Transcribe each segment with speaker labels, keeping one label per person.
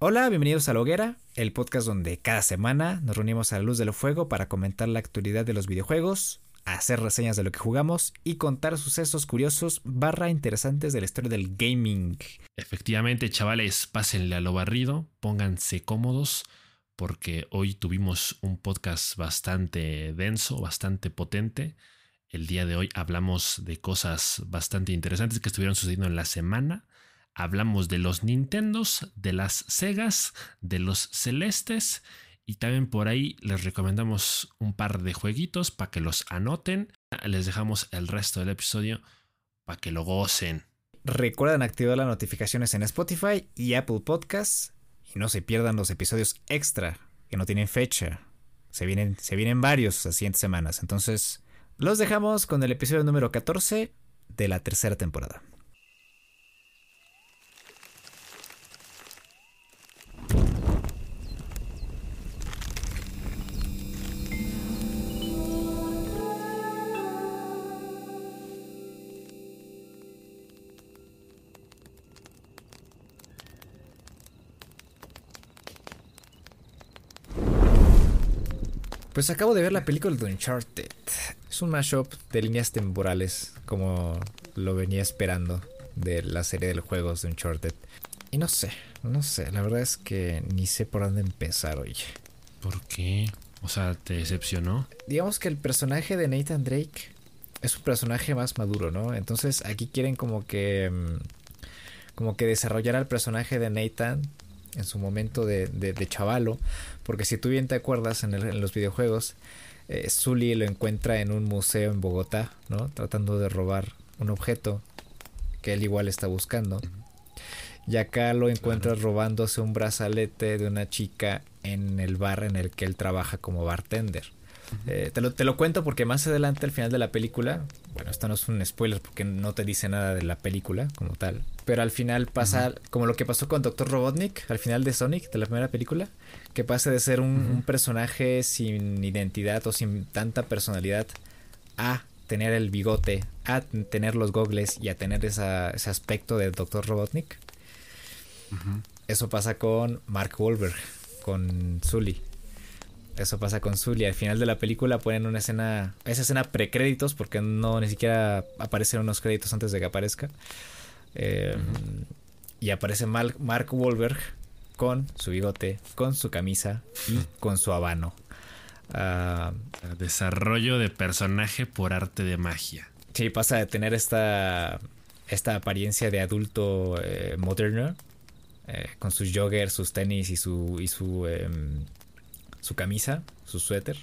Speaker 1: Hola, bienvenidos a La Hoguera, el podcast donde cada semana nos reunimos a la luz del fuego para comentar la actualidad de los videojuegos, hacer reseñas de lo que jugamos y contar sucesos curiosos barra interesantes de la historia del gaming.
Speaker 2: Efectivamente, chavales, pásenle a lo barrido, pónganse cómodos, porque hoy tuvimos un podcast bastante denso, bastante potente. El día de hoy hablamos de cosas bastante interesantes que estuvieron sucediendo en la semana Hablamos de los Nintendos, de las Segas, de los Celestes y también por ahí les recomendamos un par de jueguitos para que los anoten. Les dejamos el resto del episodio para que lo gocen.
Speaker 1: Recuerden activar las notificaciones en Spotify y Apple Podcasts y no se pierdan los episodios extra que no tienen fecha. Se vienen, se vienen varios las siguientes semanas. Entonces, los dejamos con el episodio número 14 de la tercera temporada. Pues acabo de ver la película de Uncharted. Es un mashup de líneas temporales, como lo venía esperando de la serie de juegos de Uncharted. Y no sé, no sé, la verdad es que ni sé por dónde empezar hoy.
Speaker 2: ¿Por qué? O sea, ¿te decepcionó?
Speaker 1: Digamos que el personaje de Nathan Drake es un personaje más maduro, ¿no? Entonces aquí quieren como que... Mm, como que desarrollar al personaje de Nathan en su momento de, de, chavalo, porque si tú bien te acuerdas en, los videojuegos, eh, Sully lo encuentra en un museo en Bogotá, ¿no? Tratando de robar un objeto que él igual está buscando. Y acá lo encuentra robándose un brazalete de una chica en el bar en el que él trabaja como bartender. Eh, te, lo, te, lo, cuento porque más adelante, al final de la película, bueno, esto no es un spoiler porque no te dice nada de la película como tal, pero al final pasa como lo que pasó con Dr. Robotnik, al final de Sonic, de la primera película, que pasa de ser un, personaje sin identidad o sin tanta personalidad a tener el bigote, a tener los gogles y a tener ese aspecto de Dr. Robotnik. Eso pasa con Mark Wahlberg, con Sully. Eso pasa con Zully. Al final de la película ponen una escena, esa escena precréditos, porque no ni siquiera aparecen unos créditos antes de que aparezca. Eh, y aparece Mark Wahlberg con su bigote, con su camisa y con su habano.
Speaker 2: Ah, Desarrollo de personaje por arte de magia.
Speaker 1: Sí, pasa de tener esta, esta apariencia de adulto eh, moderno, eh, con sus joggers, sus tenis y su, y su em, su camisa, su suéter,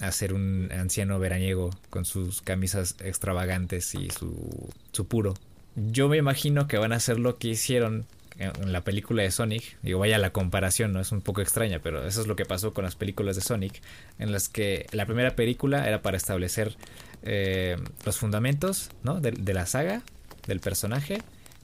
Speaker 1: a ser un anciano veraniego con sus camisas extravagantes y su, su puro. Yo me imagino que van a hacer lo que hicieron en la película de Sonic. Digo, vaya la comparación, ¿no? Es un poco extraña, pero eso es lo que pasó con las películas de Sonic, en las que la primera película era para establecer eh, los fundamentos, ¿no? De, de, la saga, del personaje,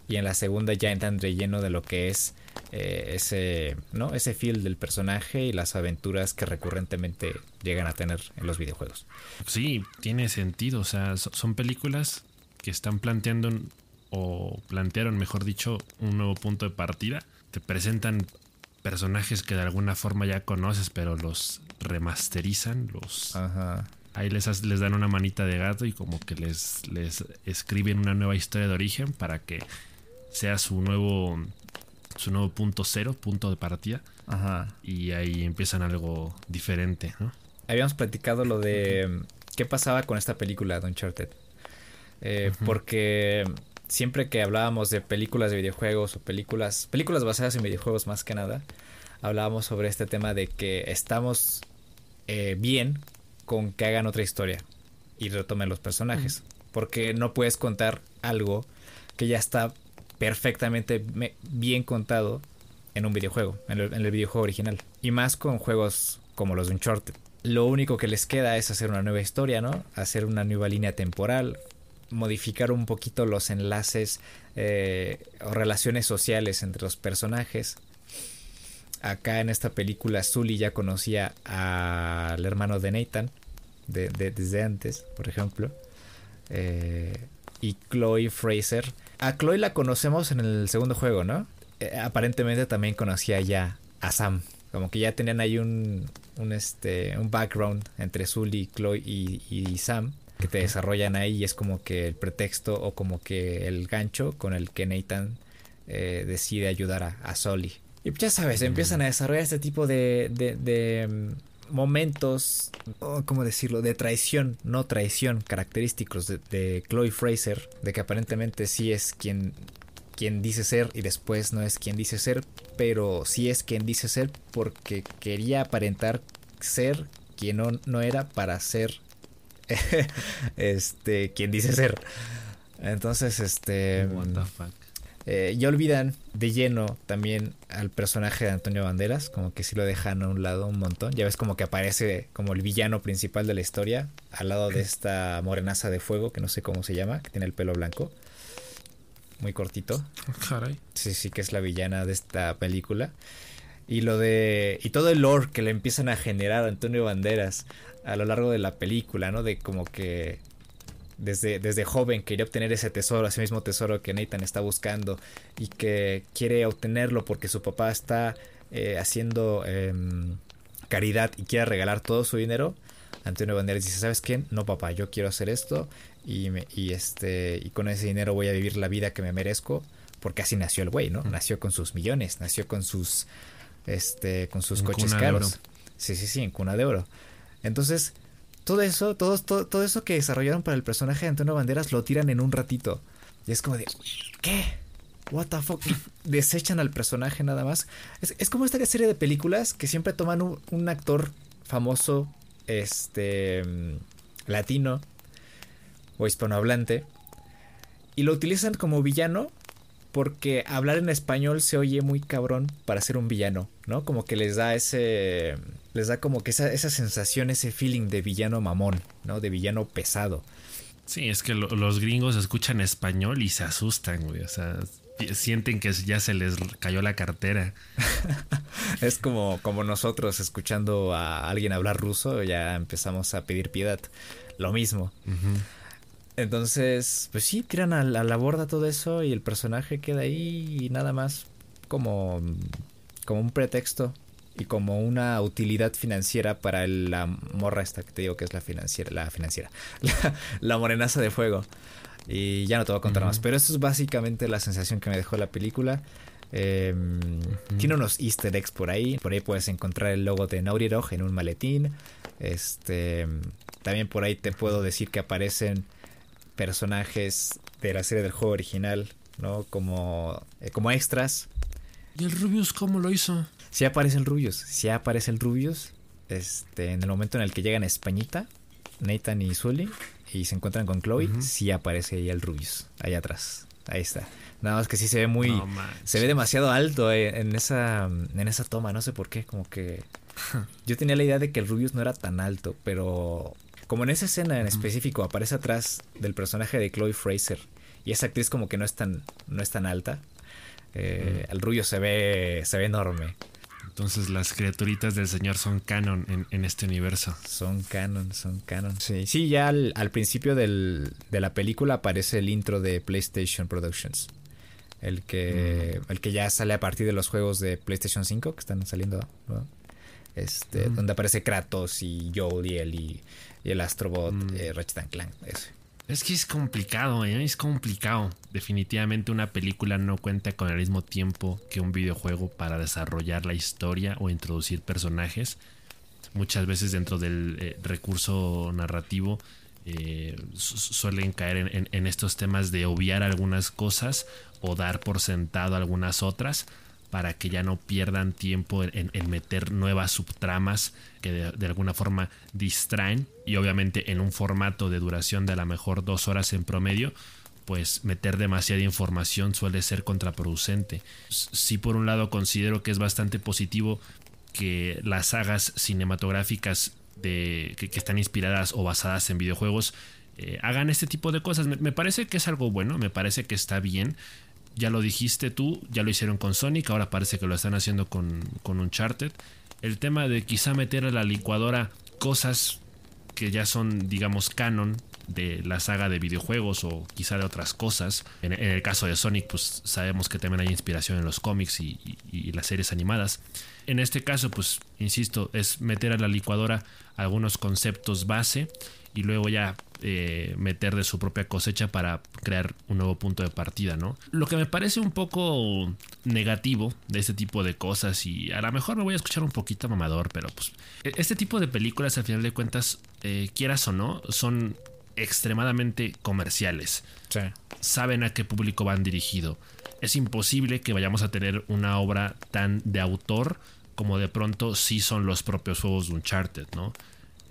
Speaker 1: y en la segunda ya entran relleno de lo que es eh, ese, ¿no? ese feel del personaje y las aventuras que recurrentemente llegan a tener en los videojuegos.
Speaker 2: Sí, tiene sentido. O sea, son películas que están planteando o plantearon, mejor dicho, un nuevo punto de partida. Te presentan personajes que de alguna forma ya conoces, pero los remasterizan, los... Ahí les, les dan una manita de gato y como que les, les escriben una nueva historia de origen para que sea su nuevo su nuevo punto cero, punto de partida. Ajá. Y ahí empiezan algo diferente, ¿no?
Speaker 1: Habíamos platicado lo de qué pasaba con esta película de Uncharted. Eh, porque siempre que hablábamos de películas de videojuegos o películas, películas basadas en videojuegos más que nada, hablábamos sobre este tema de que estamos eh, bien con que hagan otra historia y retomen los personajes. Porque no puedes contar algo que ya está perfectamente bien contado en un videojuego, en el, videojuego original. Y más con juegos como los de Uncharted. Lo único que les queda es hacer una nueva historia, ¿no? Hacer una nueva línea temporal, modificar un poquito los enlaces eh, o relaciones sociales entre los personajes. Acá en esta película, Sully ya conocía al hermano de Nathan, desde antes, por ejemplo. Eh, y Chloe Fraser a Chloe la conocemos en el segundo juego, ¿no? eh, aparentemente también conocía ya a Sam. Como que ya tenían ahí un, un, este, un background entre Sully, Chloe y, y Sam que te desarrollan ahí y es como que el pretexto o como que el gancho con el que Nathan eh, decide ayudar a, a Sully. Y ya sabes, empiezan a desarrollar este tipo de, de, de momentos, ¿cómo decirlo?, de traición, no traición, característicos de, de, Chloe Fraser, de que aparentemente sí es quien, quien dice ser y después no es quien dice ser, pero sí es quien dice ser porque quería aparentar ser quien no, no era para ser este quien dice ser. Entonces, este...
Speaker 2: What the fuck.
Speaker 1: Eh, ya olvidan de lleno también al personaje de Antonio Banderas, como que sí lo dejan a un lado un montón. Ya ves como que aparece como el villano principal de la historia, al lado de esta morenaza de fuego, que no sé cómo se llama, que tiene el pelo blanco, muy cortito.
Speaker 2: Caray.
Speaker 1: Sí, sí, que es la villana de esta película. Y lo de. Y todo el lore que le empiezan a generar a Antonio Banderas a lo largo de la película, ¿no? De como que desde, desde joven quería obtener ese tesoro, ese mismo tesoro que Nathan está buscando y que quiere obtenerlo porque su papá está eh, haciendo eh, caridad y quiere regalar todo su dinero. Antonio Banderas dice, ¿sabes qué? No, papá, yo quiero hacer esto y, me, y, este, y con ese dinero voy a vivir la vida que me merezco porque así nació el güey, ¿no? Nació con sus millones, nació con sus, este, con sus
Speaker 2: En
Speaker 1: coches
Speaker 2: cuna de
Speaker 1: caros.
Speaker 2: oro.
Speaker 1: Sí, sí, sí, en cuna de oro. Entonces, todo eso, todo, todo, todo eso que desarrollaron para el personaje de Antonio Banderas lo tiran en un ratito. Y es como de, ¿qué? What the fuck? Desechan al personaje nada más. Es, como esta serie de películas que siempre toman un, un actor famoso, este, mm, latino o hispanohablante, y lo utilizan como villano porque hablar en español se oye muy cabrón para ser un villano, ¿no? Como que les da ese. Les da como que esa, esa sensación, ese feeling de villano mamón, ¿no? De villano pesado.
Speaker 2: Sí, es que lo- los gringos escuchan español y se asustan, güey. O sea, sienten que ya se les cayó la cartera.
Speaker 1: Es como, como nosotros escuchando a alguien hablar ruso, ya empezamos a pedir piedad. Lo mismo. Entonces, pues sí, tiran a, la- a la borda todo eso y el personaje queda ahí y nada más como, como un pretexto y como una utilidad financiera para el- la morra esta que te digo que es la financiera, la financiera, la, la morenaza de fuego. Y ya no te voy a contar más, pero eso es básicamente la sensación que me dejó la película. Eh, Tiene unos easter eggs por ahí. Por ahí puedes encontrar el logo de Dog en un maletín. Este, también por ahí te puedo decir que aparecen personajes de la serie del juego original, ¿no? Como, eh, como extras.
Speaker 2: ¿Y el Rubius cómo lo hizo?
Speaker 1: Si aparece el Rubius, si aparece el Rubius, este, en el momento en el que llegan a Españita, Nathan y Sully, y se encuentran con Chloe, sí aparece ahí el Rubius, ahí atrás. Ahí está. Nada más que sí se ve muy,
Speaker 2: No
Speaker 1: se ve demasiado alto eh, en esa en esa toma, no sé por qué, como que yo tenía la idea de que el Rubius no era tan alto, pero como en esa escena en específico aparece atrás del personaje de Chloe Fraser y esa actriz como que no es tan no es tan alta, eh, el Rubius se ve se ve enorme.
Speaker 2: Entonces las criaturitas del señor son canon en, en este universo.
Speaker 1: Son canon, son canon. Sí, sí ya al, al principio del, de la película aparece el intro de PlayStation Productions. El que, el que ya sale a partir de los juegos de PlayStation 5 que están saliendo. ¿no? Este,
Speaker 2: Mm.
Speaker 1: Donde aparece Kratos y Joel y y, el Astrobot,
Speaker 2: Mm.
Speaker 1: eh, Ratchet and Clank. ese.
Speaker 2: Es que es complicado, ¿eh? es complicado. Definitivamente una película no cuenta con el mismo tiempo que un videojuego para desarrollar la historia o introducir personajes. Muchas veces dentro del eh, recurso narrativo eh, su- suelen caer en, en- en estos temas de obviar algunas cosas o dar por sentado algunas otras para que ya no pierdan tiempo en, meter nuevas subtramas que de, alguna forma distraen y obviamente en un formato de duración de a lo mejor dos horas en promedio pues meter demasiada información suele ser contraproducente. Sí por un lado considero que es bastante positivo que las sagas cinematográficas de, que, están inspiradas o basadas en videojuegos eh, hagan este tipo de cosas. Me parece que es algo bueno, me parece que está bien. Ya lo dijiste tú, ya lo hicieron con Sonic, ahora parece que lo están haciendo con, con Uncharted. El tema de quizá meter a la licuadora cosas que ya son, digamos, canon de la saga de videojuegos o quizá de otras cosas. En, el caso de Sonic, pues sabemos que también hay inspiración en los cómics y, las series animadas. En este caso, pues, insisto, es meter a la licuadora algunos conceptos base y luego ya eh, meter de su propia cosecha para crear un nuevo punto de partida, ¿no? Lo que me parece un poco negativo de este tipo de cosas y a lo mejor me voy a escuchar un poquito mamador, pero pues e-, este tipo de películas al final de cuentas, eh, quieras o no, son extremadamente comerciales. Saben a qué público van dirigido. Es imposible que vayamos a tener una obra tan de autor como de pronto sí son los propios juegos de Uncharted, ¿no?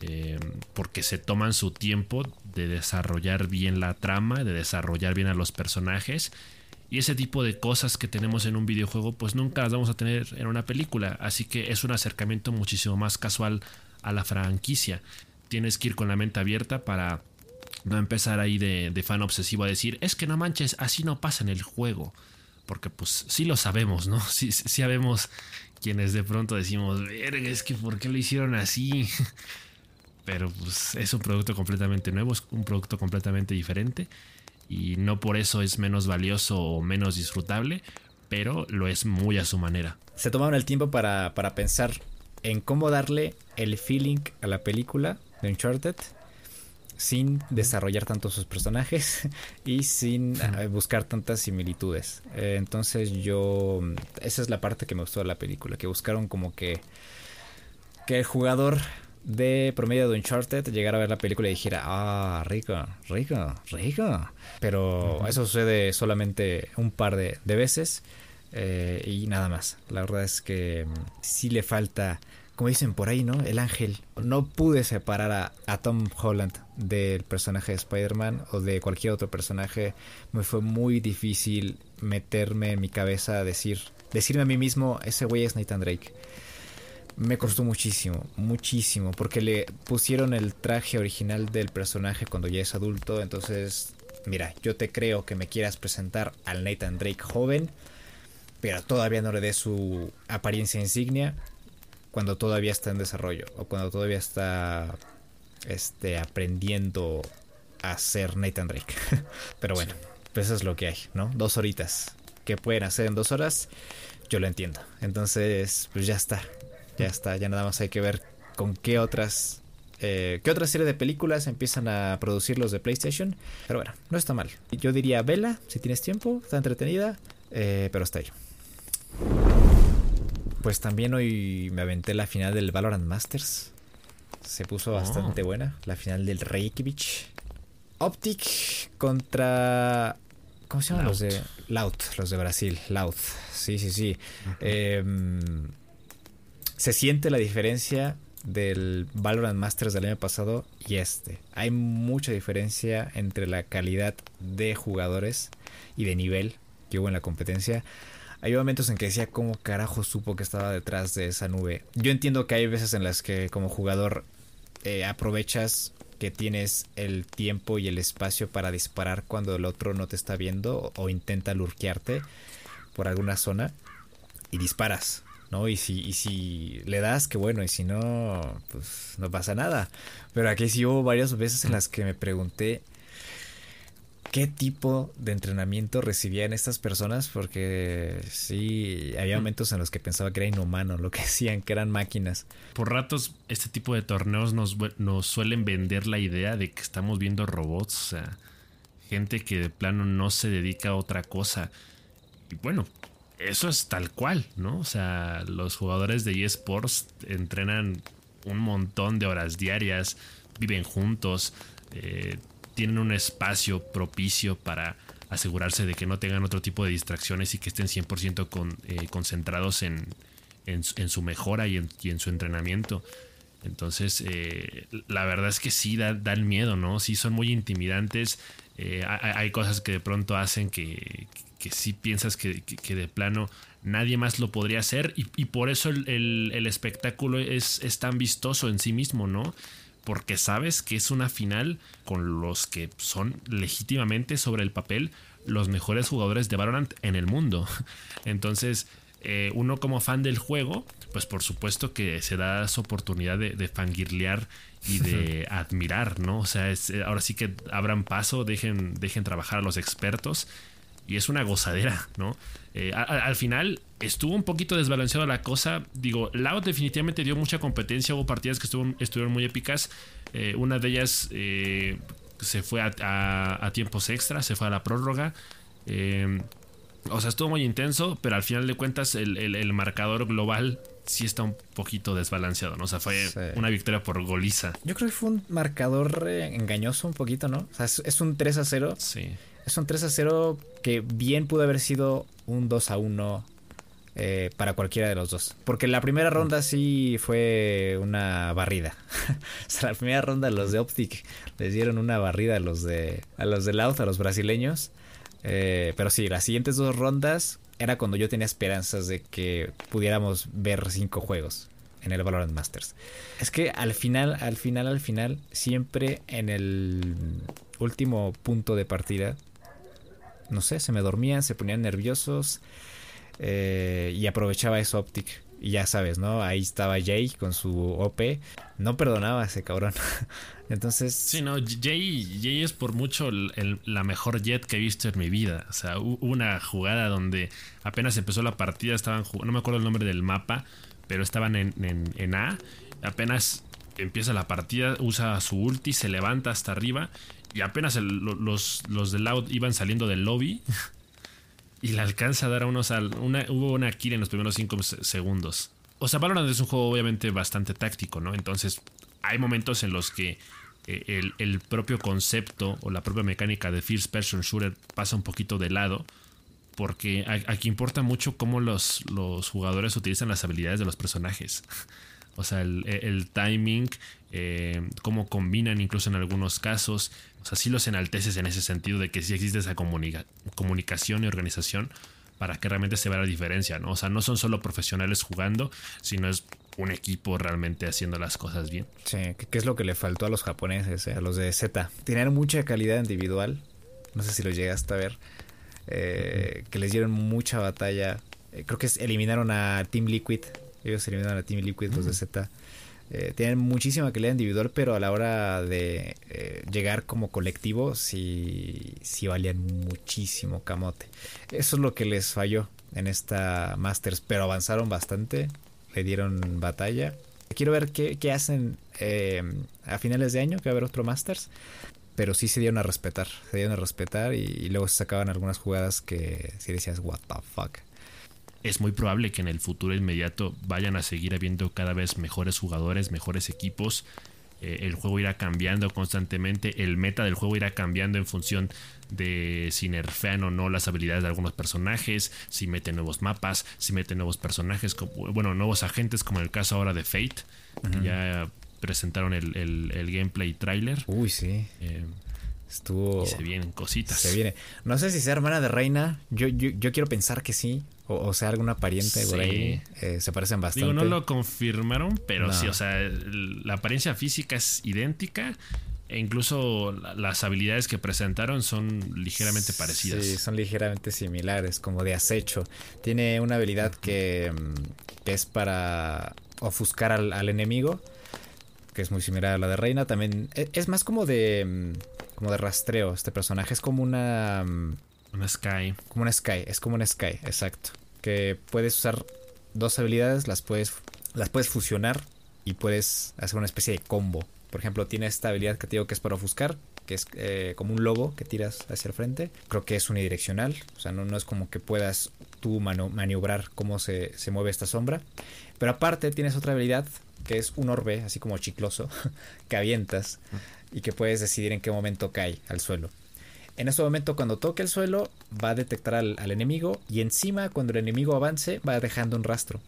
Speaker 2: Eh, porque se toman su tiempo de desarrollar bien la trama, de desarrollar bien a los personajes. Y ese tipo de cosas que tenemos en un videojuego, pues nunca las vamos a tener en una película. Así que es un acercamiento muchísimo más casual a la franquicia. Tienes que ir con la mente abierta para no empezar ahí de, fan obsesivo a decir, es que no manches, así no pasa en el juego. Porque pues sí lo sabemos, ¿no? Sí, sabemos quienes de pronto decimos, es que ¿por qué lo hicieron así? pero pues es un producto completamente nuevo, es un producto completamente diferente y no por eso es menos valioso o menos disfrutable, pero lo es muy a su manera.
Speaker 1: Se tomaron el tiempo para, pensar en cómo darle el feeling a la película de Uncharted sin desarrollar tanto sus personajes y sin eh, buscar tantas similitudes. Eh, entonces yo, esa es la parte que me gustó de la película, que buscaron como que, que el jugador de promedio de Uncharted llegar a ver la película y dijera, ah, rico, rico, rico. Pero eso sucede solamente un par de, veces eh, y nada más. La verdad es que mm, sí le falta, como dicen por ahí, ¿no? El ángel. No pude separar a, a Tom Holland del personaje de Spider-Man o de cualquier otro personaje. Me fue muy difícil meterme en mi cabeza a decir, decirme a mí mismo, ese güey es Nathan Drake me costó muchísimo, muchísimo, porque le pusieron el traje original del personaje cuando ya es adulto, entonces, mira, yo te creo que me quieras presentar al Nathan Drake joven, pero todavía no le dé su apariencia insignia cuando todavía está en desarrollo o cuando todavía está este aprendiendo a ser Nathan Drake. pero bueno, pues eso es lo que hay, ¿no? Dos horitas que pueden hacer en dos horas, yo lo entiendo. Entonces, pues ya está. Ya está, ya nada más hay que ver con qué otras eh, qué otra serie de películas empiezan a producir los de PlayStation. Pero bueno, no está mal. Yo diría vela, si tienes tiempo, está entretenida, eh, pero está ahí. Pues también hoy me aventé la final del Valorant Masters. Se puso oh. bastante buena. La final del Reykjavik. Optic contra. ¿Cómo se llaman los de. Loud, los de Brasil. Loud. Sí, sí, sí. eh, se siente la diferencia del Valorant Masters del año pasado y este. Hay mucha diferencia entre la calidad de jugadores y de nivel que hubo en la competencia. Hay momentos en que decía cómo carajo supo que estaba detrás de esa nube. Yo entiendo que hay veces en las que como jugador eh, aprovechas que tienes el tiempo y el espacio para disparar cuando el otro no te está viendo o intenta lurquearte por alguna zona y disparas. ¿No? Y si, y si le das, que bueno, y si no, pues no pasa nada. Pero aquí sí hubo varias veces en las que me pregunté qué tipo de entrenamiento recibían estas personas, porque sí, había momentos en los que pensaba que era inhumano lo que hacían, que eran máquinas.
Speaker 2: Por ratos, este tipo de torneos nos, nos suelen vender la idea de que estamos viendo robots, o sea, gente que de plano no se dedica a otra cosa. Y bueno, eso es tal cual, ¿no? O sea, los jugadores de eSports entrenan un montón de horas diarias, viven juntos, eh, tienen un espacio propicio para asegurarse de que no tengan otro tipo de distracciones y que estén 100% con, eh, concentrados en, en, su mejora y en, su entrenamiento. Entonces, eh, la verdad es que sí da, dan miedo, ¿no? Sí son muy intimidantes. Hay, hay, cosas que de pronto hacen que, que sí piensas que, de plano nadie más lo podría hacer y, por eso el, espectáculo es, es, tan vistoso en sí mismo, ¿no? Porque sabes que es una final con los que son legítimamente sobre el papel los mejores jugadores de Valorant en el mundo. Entonces, eh, uno como fan del juego, pues por supuesto que se da esa oportunidad de, de fangirlear y de admirar, ¿no? O sea, es, ahora sí que abran paso, dejen, dejen trabajar a los expertos y es una gozadera, ¿no? Eh, al final estuvo un poquito desbalanceada la cosa. Digo, Loud definitivamente dio mucha competencia. Hubo partidas que estuvieron muy épicas. Eh, una de ellas eh, se fue a, tiempos extra, se fue a la prórroga. o sea, estuvo muy intenso, pero al final de cuentas el, marcador global sí está un poquito desbalanceado, ¿no? O sea, fue una victoria por goliza.
Speaker 1: Yo creo que fue un marcador engañoso un poquito, ¿no? O sea, es, es un 3 a 0.
Speaker 2: Sí.
Speaker 1: Es un 3 a 0 que bien pudo haber sido un 2 a 1 eh, para cualquiera de los dos. Porque la primera ronda sí fue una barrida. o sea, la primera ronda los de Optic les dieron una barrida a los de, a los de Laut, a los brasileños. Eh, pero sí, las siguientes dos rondas era cuando yo tenía esperanzas de que pudiéramos ver cinco juegos en el Valorant Masters. Es que al final, al final, al final, siempre en el último punto de partida no sé, se me dormían, se ponían nerviosos eh, y aprovechaba eso Optic. Y ya sabes, ¿no? Ahí estaba Jay con su OP. No perdonaba a ese cabrón. Entonces.
Speaker 2: Sí, no, Jay, Jay es por mucho la mejor jet que he visto en mi vida. O sea, hubo una jugada donde apenas empezó la partida, estaban jugando. No me acuerdo el nombre del mapa, pero estaban en, en A. Apenas empieza la partida, usa su ulti, se levanta hasta arriba y apenas los, los de Loud iban saliendo del lobby. y le alcanza a dar a unos. Una, hubo una kill en los primeros 5 segundos. O sea, Valorant es un juego obviamente bastante táctico, ¿no? Entonces, hay momentos en los que eh, el, propio concepto o la propia mecánica de First Person Shooter pasa un poquito de lado. Porque aquí importa mucho cómo los, los jugadores utilizan las habilidades de los personajes. O sea, el, timing, eh, cómo combinan incluso en algunos casos. O sea, sí los enalteces en ese sentido de que sí existe esa comunicación y organización para que realmente se vea la diferencia, ¿no? O sea, no son solo profesionales jugando, sino es un equipo realmente haciendo las cosas bien.
Speaker 1: Sí, ¿qué es lo que le faltó a los japoneses, eh? a los de Z? Tienen mucha calidad individual, no sé si lo llegaste a ver, eh, que les dieron mucha batalla. creo que eliminaron a Team Liquid ellos eliminaron a Team Liquid, los de Z. Eh, tienen muchísima calidad individual, pero a la hora de eh, llegar como colectivo, sí, sí valían muchísimo camote. Eso es lo que les falló en esta Masters, pero avanzaron bastante, le dieron batalla. Quiero ver qué, hacen eh, a finales de año, que va a haber otro Masters. Pero sí se dieron a respetar, se dieron a respetar y, y luego se sacaban algunas jugadas que sí decías, what the fuck
Speaker 2: es muy probable que en el futuro inmediato vayan a seguir habiendo cada vez mejores jugadores, mejores equipos. Eh, el juego irá cambiando constantemente, el meta del juego irá cambiando en función de si nerfean o no las habilidades de algunos personajes, si meten nuevos mapas, si meten nuevos personajes, bueno, nuevos agentes, como en el caso ahora de Fate. Ya presentaron el, gameplay trailer.
Speaker 1: Uy, sí. Eh, Estuvo.
Speaker 2: Y se vienen cositas.
Speaker 1: Se viene. No sé si sea hermana de Reina. Yo, yo, yo quiero pensar que sí. O, sea, alguna pariente por ahí. Eh, se parecen bastante.
Speaker 2: Digo, no lo confirmaron, pero sí, o sea, la apariencia física es idéntica. E incluso las habilidades que presentaron son ligeramente parecidas.
Speaker 1: Sí, son ligeramente similares, como de acecho. Tiene una habilidad que, mm, es para ofuscar al, al, enemigo, que es muy similar a la de Reina. También e, es más como de mm, como de rastreo este personaje. Es como una... Mm,
Speaker 2: una Sky.
Speaker 1: Como una Sky, es como una Sky, exacto. Que puedes usar dos habilidades, las puedes, las puedes fusionar y puedes hacer una especie de combo. Por ejemplo, tiene esta habilidad que te digo que es para ofuscar, que es eh, como un lobo que tiras hacia el frente. Creo que es unidireccional, o sea, no, no es como que puedas tú maniobrar cómo se, se mueve esta sombra. Pero aparte tienes otra habilidad que es un orbe, así como chicloso, que avientas y que puedes decidir en qué momento cae al suelo. En ese momento cuando toque el suelo va a detectar al, enemigo y encima cuando el enemigo avance va dejando un rastro.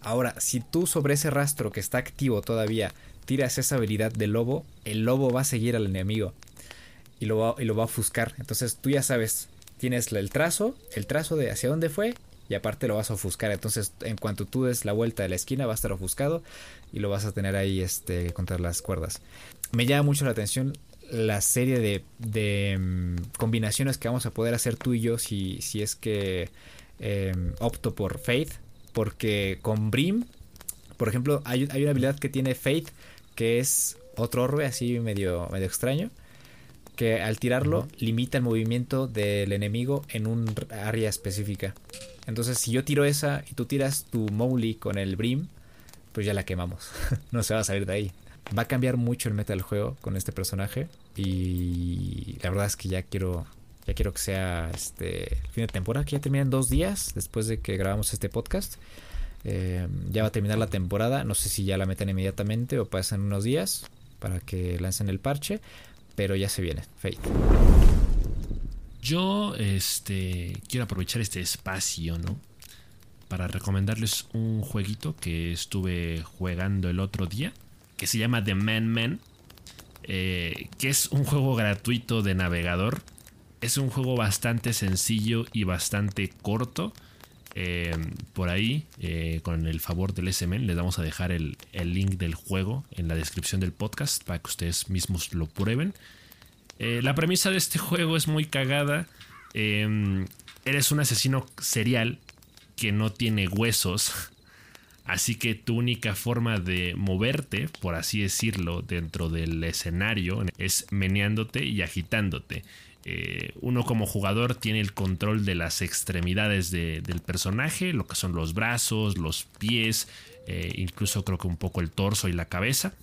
Speaker 1: Ahora, si tú sobre ese rastro que está activo todavía tiras esa habilidad de lobo, el lobo va a seguir al enemigo y lo va, y lo va a ofuscar. Entonces tú ya sabes, tienes el trazo, el trazo de hacia dónde fue y aparte lo vas a ofuscar. Entonces, en cuanto tú des la vuelta de la esquina, va a estar ofuscado y lo vas a tener ahí este, contra las cuerdas. Me llama mucho la atención la serie de, mm, combinaciones que vamos a poder hacer tú y yo si, si es que em, opto por Faith, porque con Brim, por ejemplo, hay, una habilidad que tiene Faith, que es otro orbe así medio, medio extraño, que al tirarlo limita el movimiento del enemigo en un área específica. Entonces, si yo tiro esa y tú tiras tu Mowgli con el Brim, pues ya la quemamos. no se va a salir de ahí. Va a cambiar mucho el meta del juego con este personaje. Y la verdad es que ya quiero. Ya quiero que sea este fin de temporada, que ya termina dos días después de que grabamos este podcast. Eh, ya va a terminar la temporada. No sé si ya la meten inmediatamente o pasan unos días para que lancen el parche. Pero ya se viene, Fate.
Speaker 2: Yo este, quiero aprovechar este espacio, ¿no? Para recomendarles un jueguito que estuve jugando el otro día, que se llama The Man Man, eh, que es un juego gratuito de navegador. Es un juego bastante sencillo y bastante corto. Eh, por ahí, eh, con el favor del SMN, les vamos a dejar el, el, link del juego en la descripción del podcast para que ustedes mismos lo prueben. La premisa de este juego es muy cagada. Em, eres un asesino serial que no tiene huesos. Así que tu única forma de moverte, por así decirlo, dentro del escenario es meneándote y agitándote. Eh, uno como jugador tiene el control de las extremidades del personaje, lo que son los brazos, los pies, eh, incluso creo que un poco el torso y la cabeza.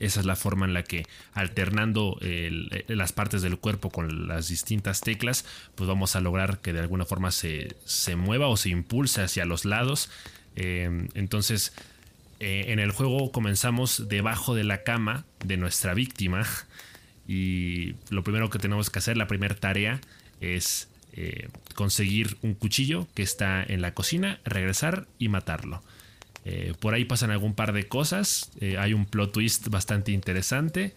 Speaker 2: Esa es la forma en la que alternando eh, las partes del cuerpo con las distintas teclas, pues vamos a lograr que de alguna forma se, mueva o se impulse hacia los lados. Eh, entonces, eh, en el juego comenzamos debajo de la cama de nuestra víctima y lo primero que tenemos que hacer, la primera tarea, es conseguir un cuchillo que está en la cocina, regresar y matarlo. Eh, por ahí pasan algún par de cosas. Eh, hay un plot twist bastante interesante.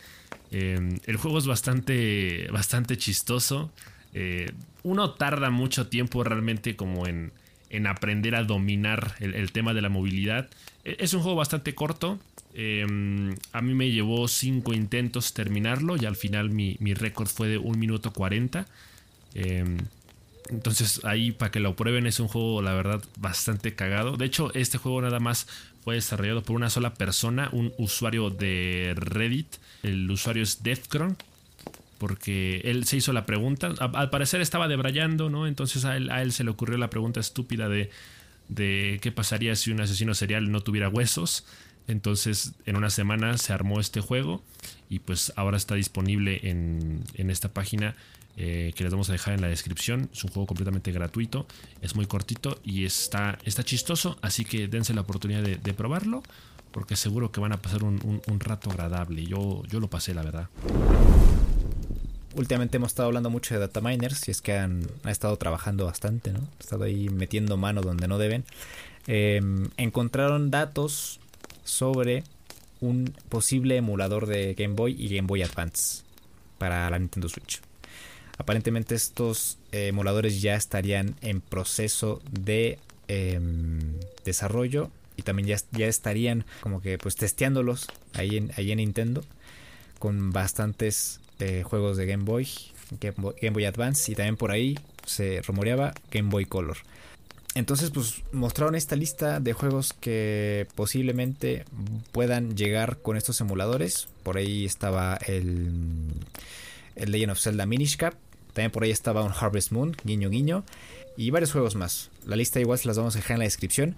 Speaker 2: Eh, el juego es bastante, bastante chistoso. uno tarda mucho tiempo realmente como en, aprender a dominar el, tema de la movilidad. E, es un juego bastante corto. a mí me llevó 5 intentos terminarlo y al final mi, mi récord fue de 1 minuto 40. Entonces ahí para que lo prueben es un juego la verdad bastante cagado. De hecho este juego nada más fue desarrollado por una sola persona, un usuario de Reddit. El usuario es Defcron. Porque él se hizo la pregunta. Al parecer estaba debrayando, ¿no? Entonces a él, se le ocurrió la pregunta estúpida de, qué pasaría si un asesino serial no tuviera huesos. Entonces en una semana se armó este juego y pues ahora está disponible en, esta página eh, que les vamos a dejar en la descripción. Es un juego completamente gratuito, es muy cortito y está, está chistoso, así que dense la oportunidad de, probarlo, porque seguro que van a pasar un, rato agradable. Yo, yo lo pasé, la verdad.
Speaker 1: Últimamente hemos estado hablando mucho de data miners y es que han, estado trabajando bastante, ¿no? Han estado ahí metiendo mano donde no deben. Em, encontraron datos sobre un posible emulador de Game Boy y Game Boy Advance para la Nintendo Switch. Aparentemente estos eh, emuladores ya estarían en proceso de em, desarrollo y también ya, ya, estarían como que pues testeándolos ahí en, ahí en Nintendo con bastantes juegos de Game Boy, Game Boy, Advance y también por ahí se rumoreaba Game Boy Color. Entonces, pues mostraron esta lista de juegos que posiblemente puedan llegar con estos emuladores. Por ahí estaba el, el Legend of Zelda Minish Cap, también por ahí estaba un Harvest Moon, guiño guiño, y varios juegos más. La lista igual se las vamos a dejar en la descripción,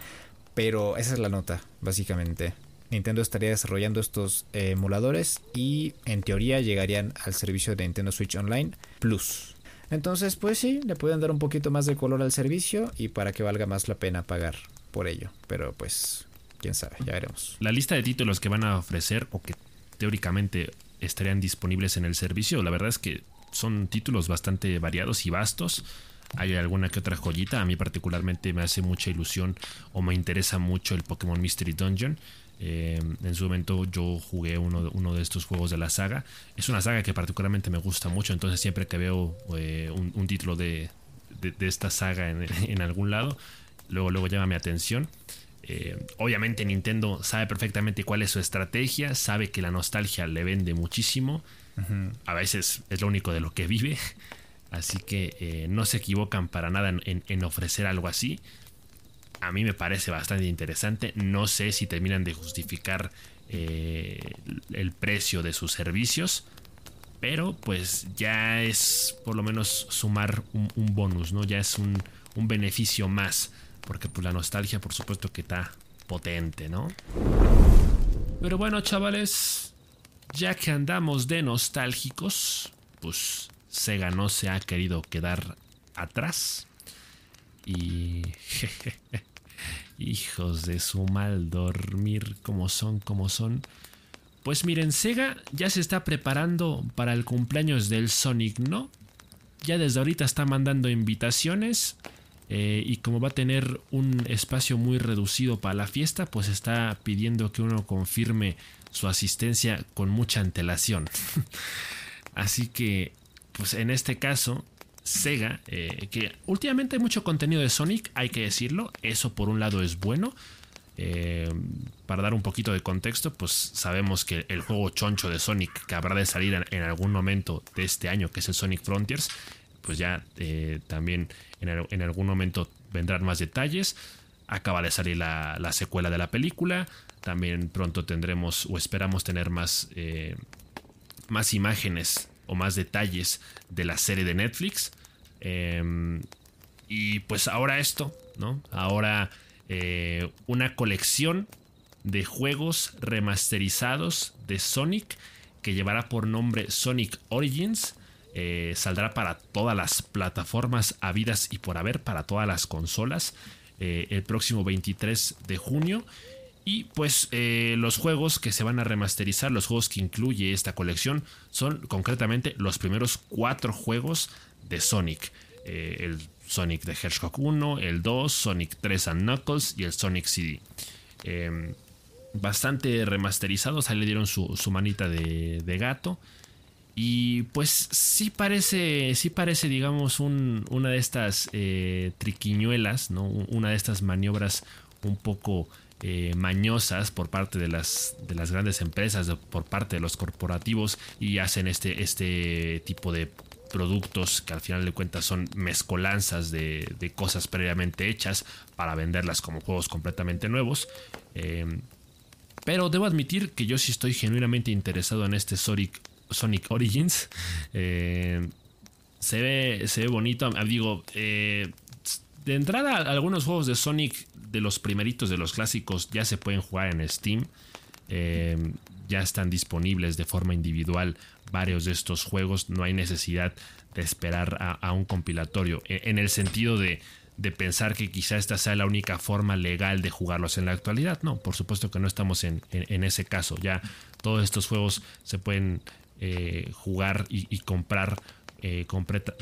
Speaker 1: pero esa es la nota, básicamente. Nintendo estaría desarrollando estos emuladores y en teoría llegarían al servicio de Nintendo Switch Online Plus. Entonces, pues sí, le pueden dar un poquito más de color al servicio y para que valga más la pena pagar por ello. Pero pues, quién sabe, ya veremos.
Speaker 2: La lista de títulos que van a ofrecer o que teóricamente estarían disponibles en el servicio, la verdad es que son títulos bastante variados y vastos. Hay alguna que otra joyita. A mí particularmente me hace mucha ilusión o me interesa mucho el Pokémon Mystery Dungeon. Eh, en su momento yo jugué uno, uno, de estos juegos de la saga. Es una saga que particularmente me gusta mucho, entonces siempre que veo eh, un, título de, esta saga en, algún lado, luego, luego llama mi atención. Eh, obviamente Nintendo sabe perfectamente cuál es su estrategia, sabe que la nostalgia le vende muchísimo a veces es lo único de lo que vive. Así que eh, no se equivocan para nada en, ofrecer algo así. A mí me parece bastante interesante. No sé si terminan de justificar eh, el precio de sus servicios. Pero pues ya es por lo menos sumar un, bonus, ¿no? Ya es un, un, beneficio más. Porque pues la nostalgia por supuesto que está potente, ¿no? Pero bueno, chavales, ya que andamos de nostálgicos, pues Sega no se ha querido quedar atrás. Y... hijos de su mal dormir, como son, como son. Pues miren, Sega ya se está preparando para el cumpleaños del Sonic, ¿no? Ya desde ahorita está mandando invitaciones. Eh, y como va a tener un espacio muy reducido para la fiesta, pues está pidiendo que uno confirme su asistencia con mucha antelación. Así que, pues en este caso, Sega, eh, que últimamente hay mucho contenido de Sonic, hay que decirlo, eso por un lado es bueno. Eh, para dar un poquito de contexto, pues sabemos que el juego choncho de Sonic que habrá de salir en, algún momento de este año, que es el Sonic Frontiers, pues ya eh, también en, algún momento vendrán más detalles. Acaba de salir la, la, secuela de la película. También pronto tendremos o esperamos tener más, más imágenes o más detalles de la serie de Netflix. Em, y pues ahora esto, ¿no? Ahora eh, una colección de juegos remasterizados de Sonic que llevará por nombre Sonic Origins. Eh, saldrá para todas las plataformas habidas y por haber, para todas las consolas, eh, el próximo 23 de junio. Y pues eh, los juegos que se van a remasterizar, los juegos que incluye esta colección, son concretamente los primeros cuatro juegos de Sonic. Eh, el Sonic de Hedgehog 1, el 2, Sonic 3 and Knuckles y el Sonic CD. Em, bastante remasterizados, ahí le dieron su, manita de, gato. Y pues sí parece, sí parece, digamos, una de estas eh, triquiñuelas, ¿no? Una de estas maniobras un poco eh, mañosas por parte de las, de las grandes empresas, por parte de los corporativos y hacen este, este tipo de productos que al final de cuentas son mezcolanzas de, cosas previamente hechas para venderlas como juegos completamente nuevos. Eh, pero debo admitir que yo sí estoy genuinamente interesado en este Sonic, Sonic Origins. Eh, se, ve, se ve bonito. Digo, de entrada, algunos juegos de Sonic de los primeritos de los clásicos ya se pueden jugar en Steam. Eh, ya están disponibles de forma individual varios de estos juegos. No hay necesidad de esperar a, un compilatorio. E, en el sentido de, pensar que quizá esta sea la única forma legal de jugarlos en la actualidad. No, por supuesto que no estamos en, ese caso. Ya todos estos juegos se pueden eh, jugar y, comprar eh,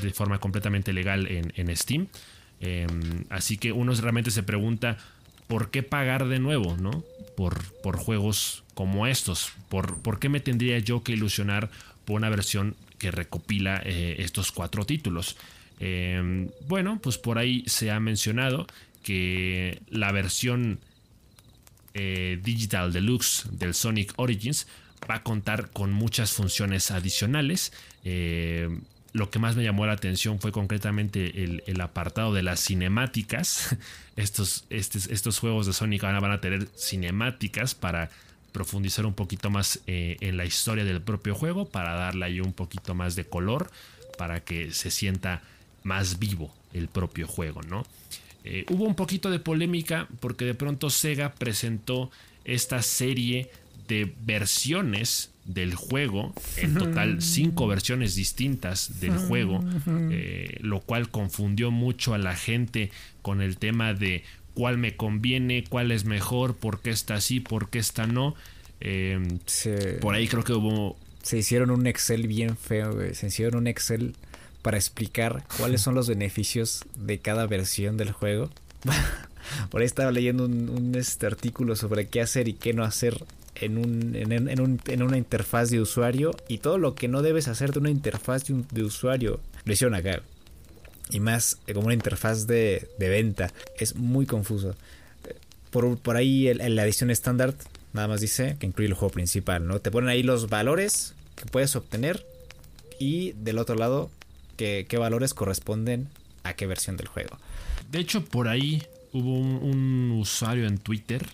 Speaker 2: de forma completamente legal en Steam. Em, así que uno realmente se pregunta, ¿por qué pagar de nuevo, no? Por, por juegos como estos. ¿Por, ¿Por, qué me tendría yo que ilusionar por una versión que recopila eh, estos cuatro títulos? Em, bueno, pues por ahí se ha mencionado que la versión eh, Digital Deluxe del Sonic Origins va a contar con muchas funciones adicionales. Em, lo que más me llamó la atención fue concretamente el, apartado de las cinemáticas. Estos, estos, juegos de Sonic ahora van a tener cinemáticas para profundizar un poquito más eh, en la historia del propio juego, para darle ahí un poquito más de color, para que se sienta más vivo el propio juego, ¿no? Eh, hubo un poquito de polémica porque de pronto Sega presentó esta serie de versiones del juego, en total cinco versiones distintas del juego, eh, lo cual confundió mucho a la gente con el tema de cuál me conviene, cuál es mejor, por qué está así, por qué está no. Em, por ahí creo que hubo...
Speaker 1: Se hicieron un Excel bien feo, se hicieron un Excel para explicar cuáles son los beneficios de cada versión del juego. por ahí estaba leyendo un, este artículo sobre qué hacer y qué no hacer en, un, en, un, en, una interfaz de usuario y todo lo que no debes hacer de una interfaz de, usuario lo hicieron acá. Y más como una interfaz de, venta. Es muy confuso. Por, por ahí en la edición estándar nada más dice que incluye el juego principal, ¿no? Te ponen ahí los valores que puedes obtener y del otro lado qué valores corresponden a qué versión del juego.
Speaker 2: De hecho, por ahí hubo un, usuario en Twitter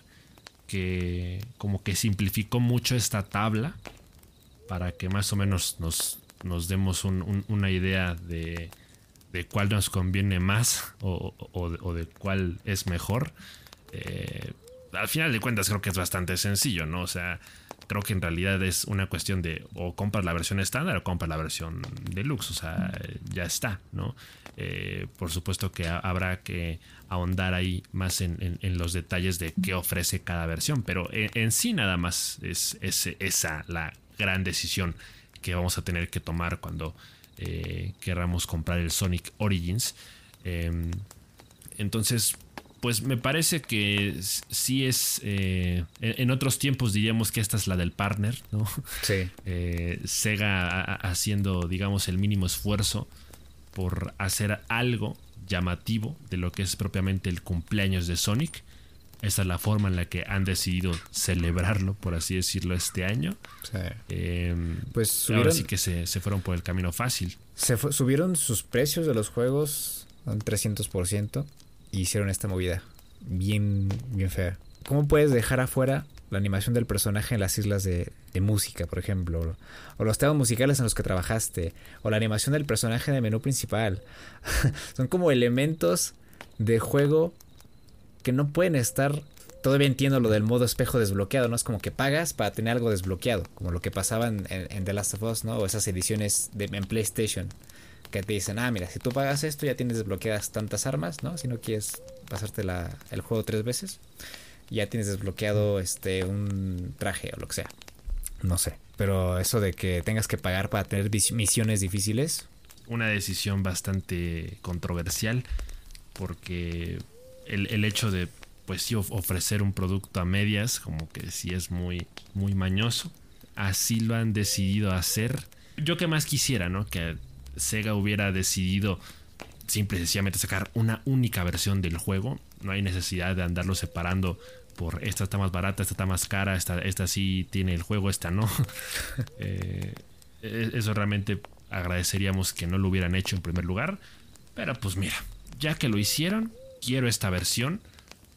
Speaker 2: que como que simplificó mucho esta tabla para que más o menos nos, nos demos una idea de, de, cuál nos conviene más o, de, cuál es mejor. Eh, al final de cuentas creo que es bastante sencillo, ¿no? O sea, creo que en realidad es una cuestión de o compras la versión estándar o compras la versión deluxe, o sea, ya está, ¿no? Eh, por supuesto que habrá que ahondar ahí más en, los detalles de qué ofrece cada versión, pero en, sí nada más es, esa la gran decisión que vamos a tener que tomar cuando eh, queramos comprar el Sonic Origins. Em, entonces, pues me parece que sí es. Eh, en otros tiempos diríamos que esta es la del partner, ¿no?
Speaker 1: Sí.
Speaker 2: Eh, Sega haciendo, digamos, el mínimo esfuerzo por hacer algo llamativo de lo que es propiamente el cumpleaños de Sonic. Esta es la forma en la que han decidido celebrarlo, por así decirlo, este año. Sí. Em, pues subieron, ahora sí que se, fueron por el camino fácil.
Speaker 1: Se subieron sus precios de los juegos un 300% hicieron esta movida. Bien, bien fea. ¿Cómo puedes dejar afuera la animación del personaje en las islas de, música, por ejemplo? O los temas musicales en los que trabajaste. O la animación del personaje en el menú principal. Son como elementos de juego que no pueden estar todavía entiendo lo del modo espejo desbloqueado, ¿no? Es como que pagas para tener algo desbloqueado, como lo que pasaba en, The Last of Us, ¿no? O esas ediciones de, en PlayStation que te dicen, ah, mira, si tú pagas esto ya tienes desbloqueadas tantas armas, ¿no? Si no quieres pasarte la, el juego tres veces, ya tienes desbloqueado este un traje o lo que sea. No sé, pero eso de que tengas que pagar para tener misiones difíciles.
Speaker 2: Una decisión bastante controversial porque el, el hecho de pues sí ofrecer un producto a medias como que sí es muy muy mañoso así lo han decidido hacer yo que más quisiera no que Sega hubiera decidido simple y sencillamente sacar una única versión del juego, no hay necesidad de andarlo separando por esta está más barata, esta está más cara, esta, esta sí tiene el juego, esta no. Eh, e-, eso realmente agradeceríamos que no lo hubieran hecho en primer lugar. Pero pues mira, ya que lo hicieron, quiero esta versión.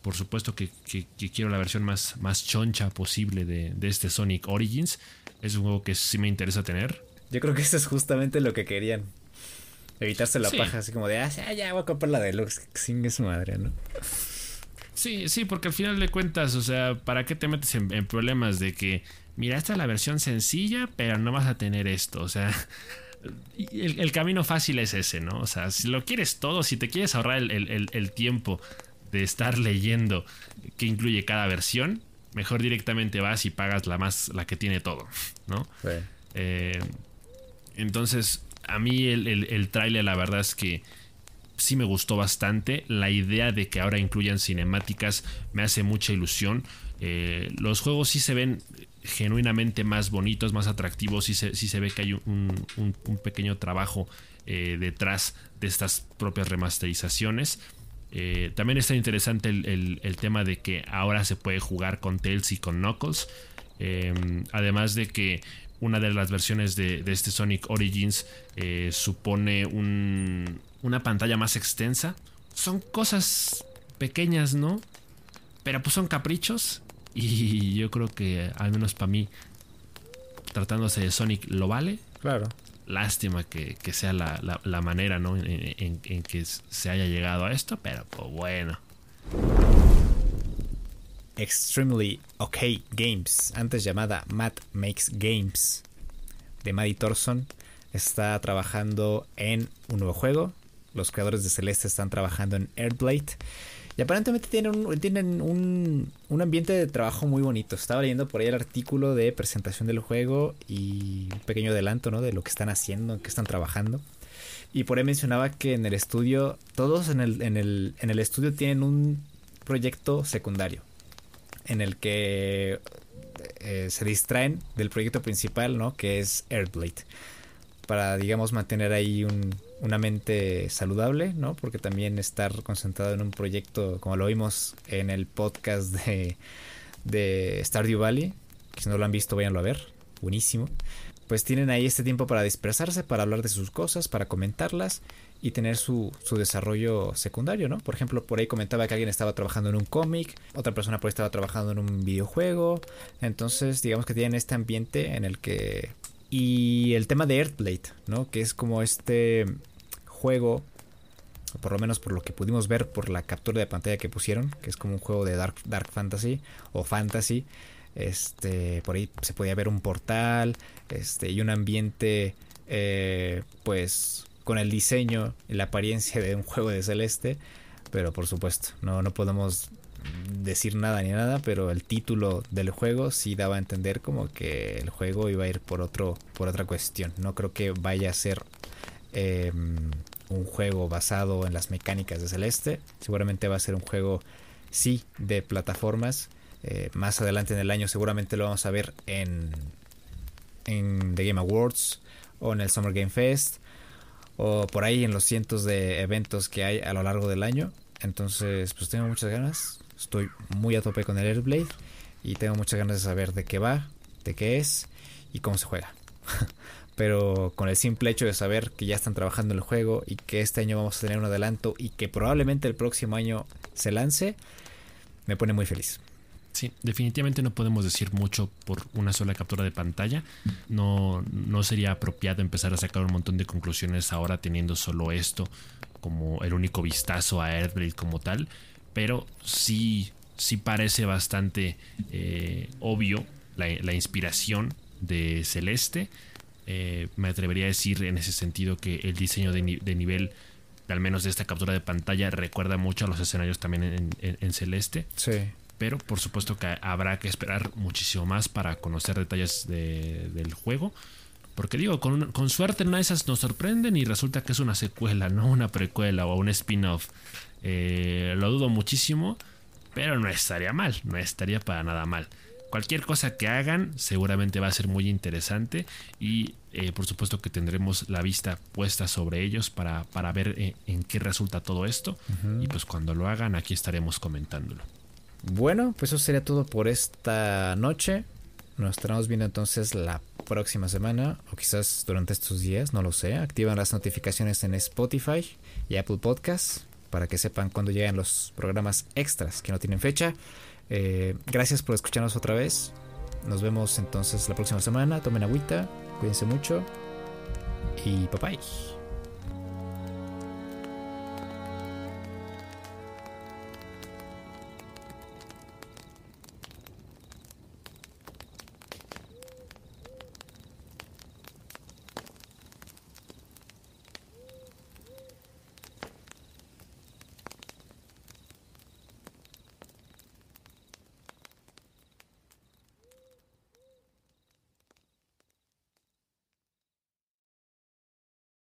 Speaker 2: Por supuesto que, quiero la versión más, más choncha posible de, de, este Sonic Origins. Es un juego que sí me interesa tener.
Speaker 1: Yo creo que eso es justamente lo que querían. Evitarse la paja, así como de, ah, ya voy a comprar la deluxe. Sin su madre, ¿no?
Speaker 2: Sí, sí, porque al final de cuentas, o sea, ¿para qué te metes en, problemas de que, mira, esta es la versión sencilla, pero no vas a tener esto? O sea, el, camino fácil es ese, ¿no? O sea, si lo quieres todo, si te quieres ahorrar el, tiempo de estar leyendo qué incluye cada versión, mejor directamente vas y pagas la más, la que tiene todo, ¿no? Sí. Eh, entonces, a mí el, el, tráiler la verdad es que sí me gustó bastante. La idea de que ahora incluyan cinemáticas me hace mucha ilusión. Eh, los juegos sí se ven genuinamente más bonitos, más atractivos. Sí se, se ve que hay un, pequeño trabajo eh, detrás de estas propias remasterizaciones. Eh, también está interesante el, el, tema de que ahora se puede jugar con Tails y con Knuckles. además de que una de las versiones de, este Sonic Origins eh, supone una pantalla más extensa. Son cosas pequeñas, ¿no? Pero pues son caprichos. Y yo creo que, al menos para mí, tratándose de Sonic, lo vale.
Speaker 1: Claro.
Speaker 2: Lástima que, sea la, manera, ¿no? En, en, que se haya llegado a esto, pero pues bueno.
Speaker 1: Extremely OK Games, antes llamada Matt Makes Games, de Maddie Thorson, está trabajando en un nuevo juego. Los creadores de Celeste están trabajando en Airblade. Y aparentemente tienen, un, tienen un, un, ambiente de trabajo muy bonito. Estaba leyendo por ahí el artículo de presentación del juego y un pequeño adelanto ¿no? de lo que están haciendo, en qué están trabajando. Y por ahí mencionaba que en el estudio, todos en el, en el, en el estudio tienen un proyecto secundario en el que eh, se distraen del proyecto principal, ¿no? Que es Airblade. Para, digamos, mantener ahí una mente saludable, ¿no? Porque también estar concentrado en un proyecto, como lo vimos en el podcast de, de Stardew Valley, que si no lo han visto, váyanlo a ver. Buenísimo. pues tienen ahí este tiempo para dispersarse, para hablar de sus cosas, para comentarlas y tener su, su desarrollo secundario, ¿no? Por ejemplo, por ahí comentaba que alguien estaba trabajando en un cómic, otra persona por ahí estaba trabajando en un videojuego, entonces digamos que tienen este ambiente en el que... Y el tema de Earthblade, ¿no? Que es como este juego, por lo menos por lo que pudimos ver por la captura de pantalla que pusieron, que es como un juego de Dark, dark Fantasy o Fantasy. Este, por ahí se podía ver un portal, este, y un ambiente, eh, pues con el diseño y la apariencia de un juego de Celeste, pero por supuesto, no, no podemos decir nada ni nada, pero el título del juego sí daba a entender como que el juego iba a ir por otro, por otra cuestión. No creo que vaya a ser em, un juego basado en las mecánicas de Celeste. Seguramente va a ser un juego sí de plataformas. Eh, más adelante en el año seguramente lo vamos a ver en, en The Game Awards o en el Summer Game Fest o por ahí en los cientos de eventos que hay a lo largo del año. Entonces, pues tengo muchas ganas. Estoy muy a tope con el Airblade y tengo muchas ganas de saber de qué va, de qué es y cómo se juega. Pero con el simple hecho de saber que ya están trabajando en el juego y que este año vamos a tener un adelanto y que probablemente el próximo año se lance, me pone muy feliz.
Speaker 2: Sí, definitivamente no podemos decir mucho por una sola captura de pantalla. No, no sería apropiado empezar a sacar un montón de conclusiones ahora teniendo solo esto como el único vistazo a Earthblade como tal. Pero sí, sí parece bastante eh, obvio la, inspiración de Celeste. Eh, me atrevería a decir en ese sentido que el diseño de, nivel al menos de esta captura de pantalla, recuerda mucho a los escenarios también en, en Celeste.
Speaker 1: Sí
Speaker 2: pero por supuesto que habrá que esperar muchísimo más para conocer detalles del juego. Porque digo, con, suerte no esas nos sorprenden y resulta que es una secuela, no una precuela o un spin-off. Eh, lo dudo muchísimo, pero no estaría mal, no estaría para nada mal. Cualquier cosa que hagan seguramente va a ser muy interesante y eh, por supuesto que tendremos la vista puesta sobre ellos para, para ver eh, en qué resulta todo esto. Y pues cuando lo hagan aquí estaremos comentándolo.
Speaker 1: Bueno, pues eso sería todo por esta noche. Nos estaremos viendo entonces la próxima semana o quizás durante estos días, no lo sé. Activan las notificaciones en Spotify y Apple Podcasts para que sepan cuando llegan los programas extras que no tienen fecha. Eh, gracias por escucharnos otra vez. Nos vemos entonces la próxima semana. Tomen agüita, cuídense mucho y bye bye.